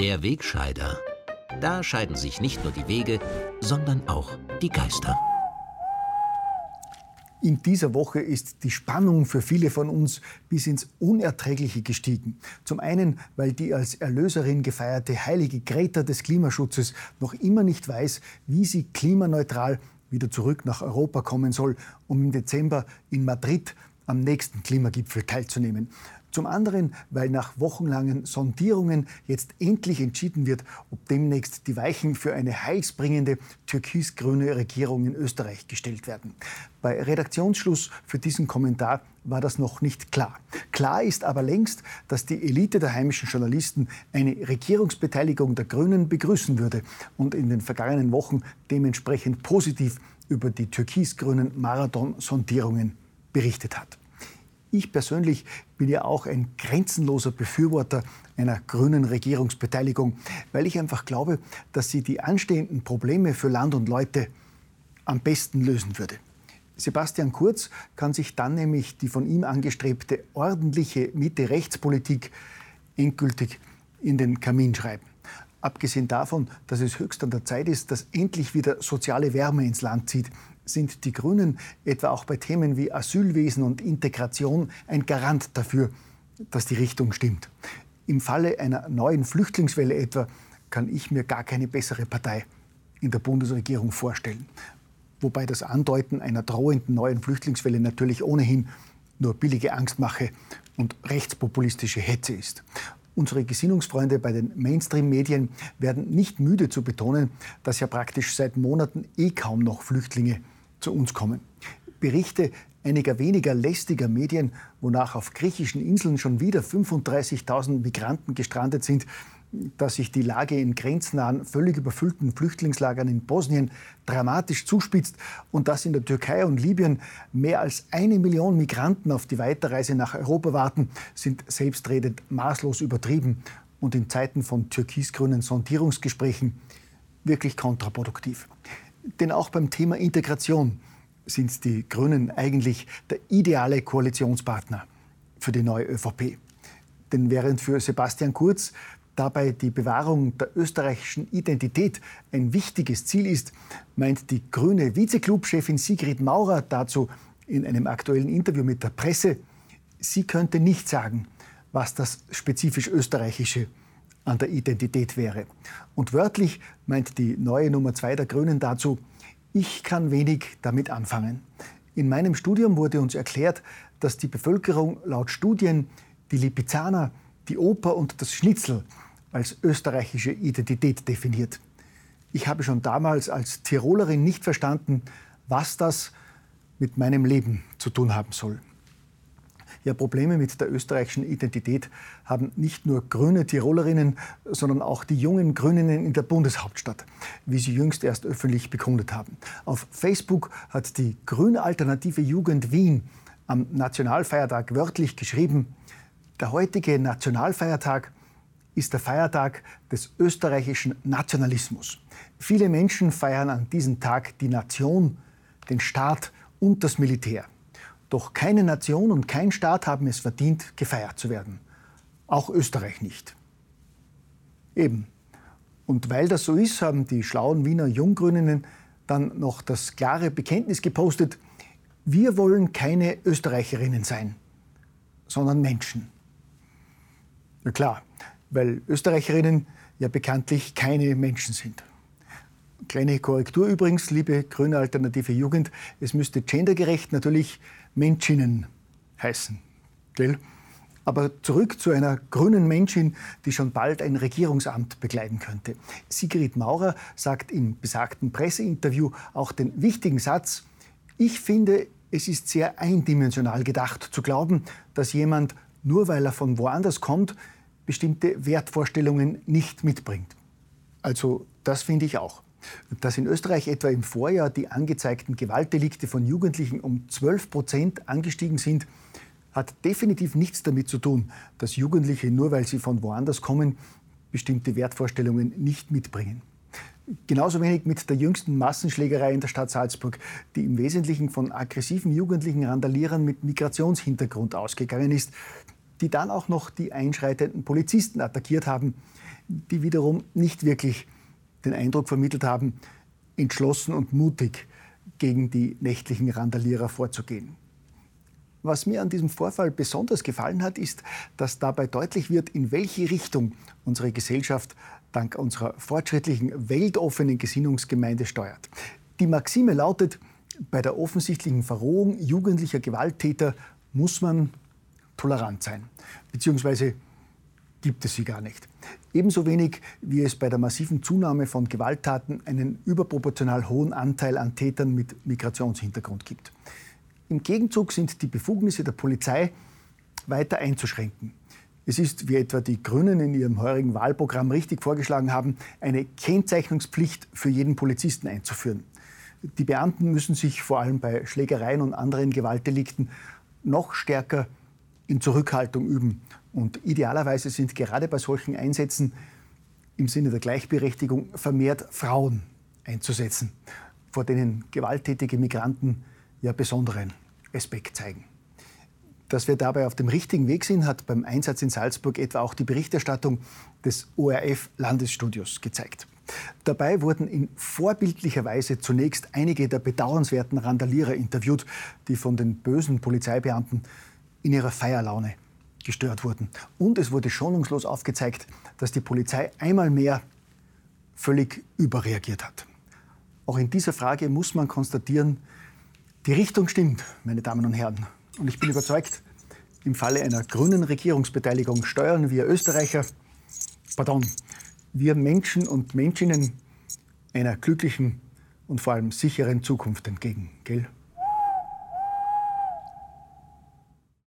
Der Wegscheider. Da scheiden sich nicht nur die Wege, sondern auch die Geister. In dieser Woche ist die Spannung für viele von uns bis ins Unerträgliche gestiegen. Zum einen, weil die als Erlöserin gefeierte heilige Greta des Klimaschutzes noch immer nicht weiß, wie sie klimaneutral wieder zurück nach Europa kommen soll, um im Dezember in Madrid am nächsten Klimagipfel teilzunehmen. Zum anderen, weil nach wochenlangen Sondierungen jetzt endlich entschieden wird, ob demnächst die Weichen für eine heilsbringende türkis-grüne Regierung in Österreich gestellt werden. Bei Redaktionsschluss für diesen Kommentar war das noch nicht klar. Klar ist aber längst, dass die Elite der heimischen Journalisten eine Regierungsbeteiligung der Grünen begrüßen würde und in den vergangenen Wochen dementsprechend positiv über die türkis-grünen Marathon-Sondierungen berichtet hat. Ich persönlich bin ja auch ein grenzenloser Befürworter einer grünen Regierungsbeteiligung, weil ich einfach glaube, dass sie die anstehenden Probleme für Land und Leute am besten lösen würde. Sebastian Kurz kann sich dann nämlich die von ihm angestrebte ordentliche Mitte-Rechtspolitik endgültig in den Kamin schreiben. Abgesehen davon, dass es höchst an der Zeit ist, dass endlich wieder soziale Wärme ins Land zieht, sind die Grünen etwa auch bei Themen wie Asylwesen und Integration ein Garant dafür, dass die Richtung stimmt. Im Falle einer neuen Flüchtlingswelle etwa kann ich mir gar keine bessere Partei in der Bundesregierung vorstellen. Wobei das Andeuten einer drohenden neuen Flüchtlingswelle natürlich ohnehin nur billige Angstmache und rechtspopulistische Hetze ist. Unsere Gesinnungsfreunde bei den Mainstream-Medien werden nicht müde zu betonen, dass ja praktisch seit Monaten eh kaum noch Flüchtlinge zu uns kommen. Berichte einiger weniger lästiger Medien, wonach auf griechischen Inseln schon wieder 35.000 Migranten gestrandet sind, dass sich die Lage in grenznahen, völlig überfüllten Flüchtlingslagern in Bosnien dramatisch zuspitzt und dass in der Türkei und Libyen mehr als eine Million Migranten auf die Weiterreise nach Europa warten, sind selbstredend maßlos übertrieben und in Zeiten von türkisgrünen Sondierungsgesprächen wirklich kontraproduktiv. Denn auch beim Thema Integration sind die Grünen eigentlich der ideale Koalitionspartner für die neue ÖVP. Denn während für Sebastian Kurz dabei die Bewahrung der österreichischen Identität ein wichtiges Ziel ist, meint die grüne Vizeklubchefin Sigrid Maurer dazu in einem aktuellen Interview mit der Presse, sie könnte nicht sagen, was das spezifisch österreichische an der Identität wäre. Und wörtlich meint die neue Nummer zwei der Grünen dazu, ich kann wenig damit anfangen. In meinem Studium wurde uns erklärt, dass die Bevölkerung laut Studien die Lipizzaner, die Oper und das Schnitzel als österreichische Identität definiert. Ich habe schon damals als Tirolerin nicht verstanden, was das mit meinem Leben zu tun haben soll. Ja, Probleme mit der österreichischen Identität haben nicht nur grüne Tirolerinnen, sondern auch die jungen Grüninnen in der Bundeshauptstadt, wie sie jüngst erst öffentlich bekundet haben. Auf Facebook hat die grüne alternative Jugend Wien am Nationalfeiertag wörtlich geschrieben, der heutige Nationalfeiertag ist der Feiertag des österreichischen Nationalismus. Viele Menschen feiern an diesem Tag die Nation, den Staat und das Militär. Doch keine Nation und kein Staat haben es verdient, gefeiert zu werden. Auch Österreich nicht. Eben. Und weil das so ist, haben die schlauen Wiener Junggrüninnen dann noch das klare Bekenntnis gepostet, wir wollen keine Österreicherinnen sein, sondern Menschen. Na klar, weil Österreicherinnen ja bekanntlich keine Menschen sind. Kleine Korrektur übrigens, liebe grüne alternative Jugend, es müsste gendergerecht natürlich Menschinnen heißen. Gell? Aber zurück zu einer grünen Menschin, die schon bald ein Regierungsamt begleiten könnte. Sigrid Maurer sagt im besagten Presseinterview auch den wichtigen Satz, ich finde, es ist sehr eindimensional gedacht zu glauben, dass jemand, nur weil er von woanders kommt, bestimmte Wertvorstellungen nicht mitbringt. Also das finde ich auch. Dass in Österreich etwa im Vorjahr die angezeigten Gewaltdelikte von Jugendlichen um 12 Prozent angestiegen sind, hat definitiv nichts damit zu tun, dass Jugendliche, nur weil sie von woanders kommen, bestimmte Wertvorstellungen nicht mitbringen. Genauso wenig mit der jüngsten Massenschlägerei in der Stadt Salzburg, die im Wesentlichen von aggressiven jugendlichen Randalierern mit Migrationshintergrund ausgegangen ist, die dann auch noch die einschreitenden Polizisten attackiert haben, die wiederum nicht wirklich den Eindruck vermittelt haben, entschlossen und mutig gegen die nächtlichen Randalierer vorzugehen. Was mir an diesem Vorfall besonders gefallen hat, ist, dass dabei deutlich wird, in welche Richtung unsere Gesellschaft dank unserer fortschrittlichen, weltoffenen Gesinnungsgemeinde steuert. Die Maxime lautet, bei der offensichtlichen Verrohung jugendlicher Gewalttäter muss man tolerant sein, beziehungsweise gibt es sie gar nicht. Ebenso wenig wie es bei der massiven Zunahme von Gewalttaten einen überproportional hohen Anteil an Tätern mit Migrationshintergrund gibt. Im Gegenzug sind die Befugnisse der Polizei weiter einzuschränken. Es ist, wie etwa die Grünen in ihrem heurigen Wahlprogramm richtig vorgeschlagen haben, eine Kennzeichnungspflicht für jeden Polizisten einzuführen. Die Beamten müssen sich vor allem bei Schlägereien und anderen Gewaltdelikten noch stärker in Zurückhaltung üben. Und idealerweise sind gerade bei solchen Einsätzen im Sinne der Gleichberechtigung vermehrt Frauen einzusetzen, vor denen gewalttätige Migranten ja besonderen Respekt zeigen. Dass wir dabei auf dem richtigen Weg sind, hat beim Einsatz in Salzburg etwa auch die Berichterstattung des ORF-Landesstudios gezeigt. Dabei wurden in vorbildlicher Weise zunächst einige der bedauernswerten Randalierer interviewt, die von den bösen Polizeibeamten in ihrer Feierlaune gestört wurden. Und es wurde schonungslos aufgezeigt, dass die Polizei einmal mehr völlig überreagiert hat. Auch in dieser Frage muss man konstatieren, die Richtung stimmt, meine Damen und Herren. Und ich bin überzeugt, im Falle einer grünen Regierungsbeteiligung steuern wir Österreicher, pardon, wir Menschen und Menschinnen einer glücklichen und vor allem sicheren Zukunft entgegen. Gell?